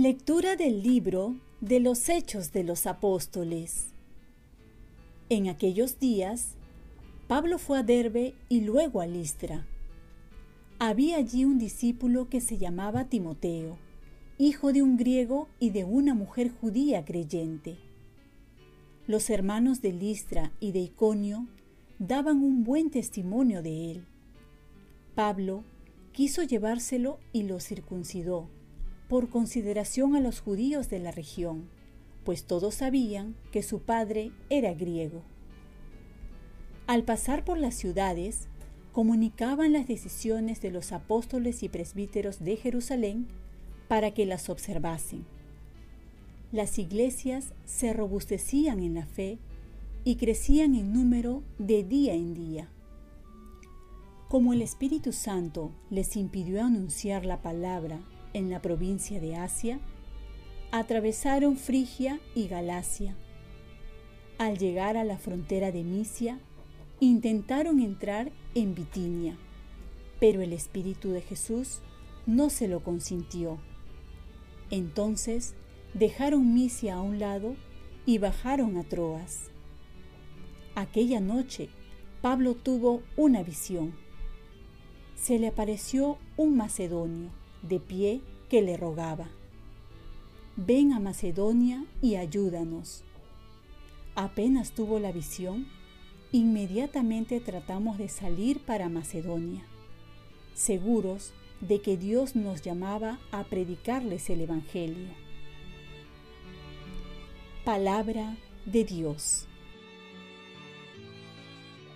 Lectura del libro de los Hechos de los Apóstoles. En aquellos días, Pablo fue a Derbe y luego a Listra. Había allí un discípulo que se llamaba Timoteo, hijo de un griego y de una mujer judía creyente. Los hermanos de Listra y de Iconio daban un buen testimonio de él. Pablo quiso llevárselo y lo circuncidó por consideración a los judíos de la región, pues todos sabían que su padre era griego. Al pasar por las ciudades, comunicaban las decisiones de los apóstoles y presbíteros de Jerusalén para que las observasen. Las iglesias se robustecían en la fe y crecían en número de día en día. Como el Espíritu Santo les impidió anunciar la palabra en la provincia de Asia, atravesaron Frigia y Galacia. Al llegar a la frontera de Misia, intentaron entrar en Bitinia, pero el Espíritu de Jesús no se lo consintió. Entonces dejaron Misia a un lado y bajaron a Troas. Aquella noche Pablo tuvo una visión. Se le apareció un macedonio de pie que le rogaba, ven a Macedonia y ayúdanos. Apenas tuvo la visión, inmediatamente tratamos de salir para Macedonia, seguros de que Dios nos llamaba a predicarles el Evangelio. Palabra de Dios.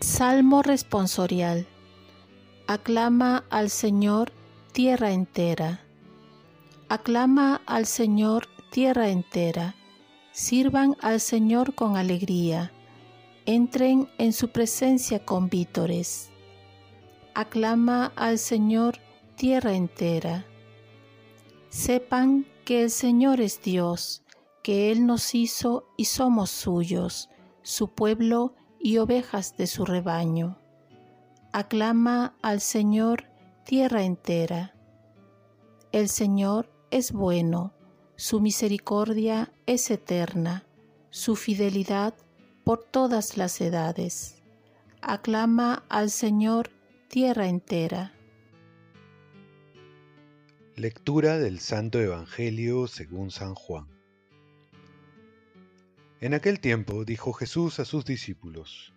Salmo responsorial. Aclama al Señor tierra entera. Aclama al Señor tierra entera. Sirvan al Señor con alegría. Entren en su presencia con vítores. Aclama al Señor tierra entera. Sepan que el Señor es Dios, que Él nos hizo y somos suyos, su pueblo y ovejas de su rebaño. Aclama al Señor tierra entera. El Señor es bueno, su misericordia es eterna, su fidelidad por todas las edades. Aclama al Señor tierra entera. Lectura del Santo Evangelio según San Juan. En aquel tiempo dijo Jesús a sus discípulos,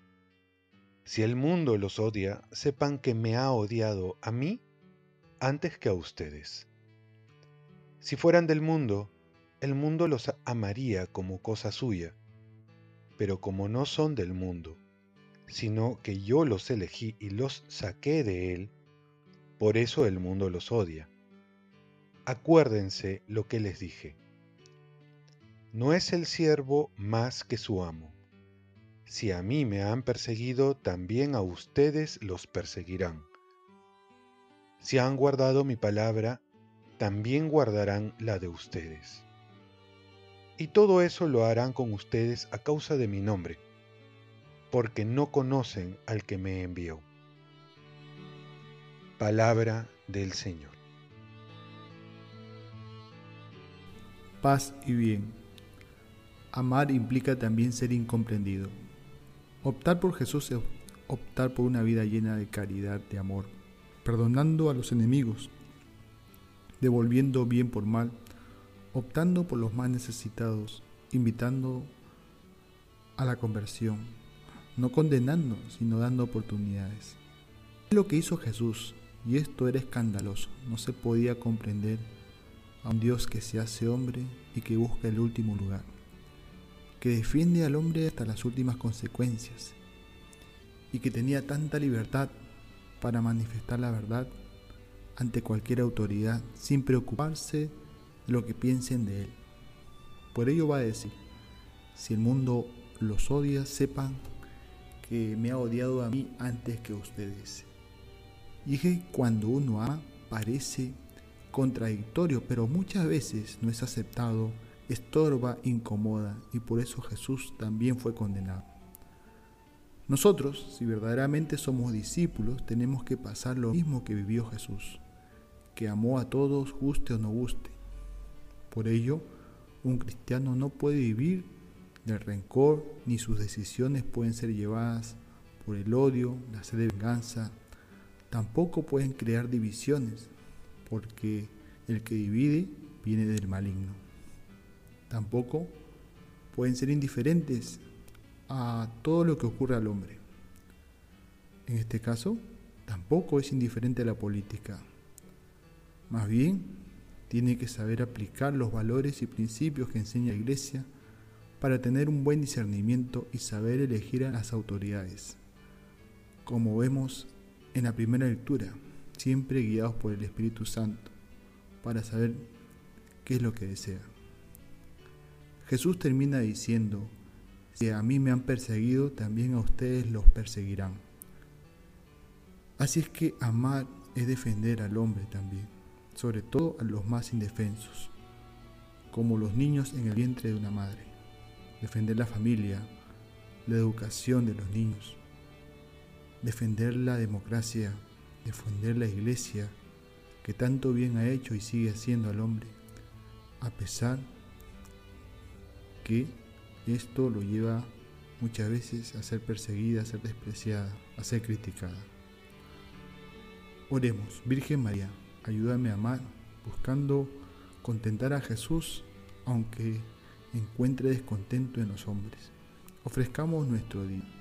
si el mundo los odia, sepan que me ha odiado a mí antes que a ustedes. Si fueran del mundo, el mundo los amaría como cosa suya, pero como no son del mundo, sino que yo los elegí y los saqué de él, por eso el mundo los odia. Acuérdense lo que les dije. No es el siervo más que su amo. Si a mí me han perseguido, también a ustedes los perseguirán. Si han guardado mi palabra, también guardarán la de ustedes. Y todo eso lo harán con ustedes a causa de mi nombre, porque no conocen al que me envió. Palabra del Señor. Paz y bien. Amar implica también ser incomprendido. Optar por Jesús es optar por una vida llena de caridad, de amor, perdonando a los enemigos, devolviendo bien por mal, optando por los más necesitados, invitando a la conversión, no condenando, sino dando oportunidades. Es lo que hizo Jesús, y esto era escandaloso, no se podía comprender a un Dios que se hace hombre y que busca el último lugar que defiende al hombre hasta las últimas consecuencias y que tenía tanta libertad para manifestar la verdad ante cualquier autoridad sin preocuparse de lo que piensen de él. Por ello va a decir, si el mundo los odia, sepan que me ha odiado a mí antes que a ustedes. Y es que cuando uno ama parece contradictorio, pero muchas veces no es aceptado estorba, incomoda y por eso Jesús también fue condenado. Nosotros, si verdaderamente somos discípulos, tenemos que pasar lo mismo que vivió Jesús, que amó a todos, guste o no guste. Por ello, un cristiano no puede vivir del rencor, ni sus decisiones pueden ser llevadas por el odio, la sed de venganza. Tampoco pueden crear divisiones, porque el que divide viene del maligno. Tampoco pueden ser indiferentes a todo lo que ocurre al hombre. En este caso, tampoco es indiferente a la política. Más bien, tiene que saber aplicar los valores y principios que enseña la Iglesia para tener un buen discernimiento y saber elegir a las autoridades. Como vemos en la primera lectura, siempre guiados por el Espíritu Santo, para saber qué es lo que desea. Jesús termina diciendo, si a mí me han perseguido, también a ustedes los perseguirán. Así es que amar es defender al hombre también sobre todo a los más indefensos, como los niños en el vientre de una madre. Defender la familia, la educación de los niños, defender la democracia, defender la iglesia, que tanto bien ha hecho y sigue haciendo al hombre, a pesar que esto lo lleva muchas veces a ser perseguida, a ser despreciada, a ser criticada. Oremos, Virgen María ayúdame a amar, buscando contentar a Jesús aunque encuentre descontento en los hombres. Ofrezcamos nuestro día.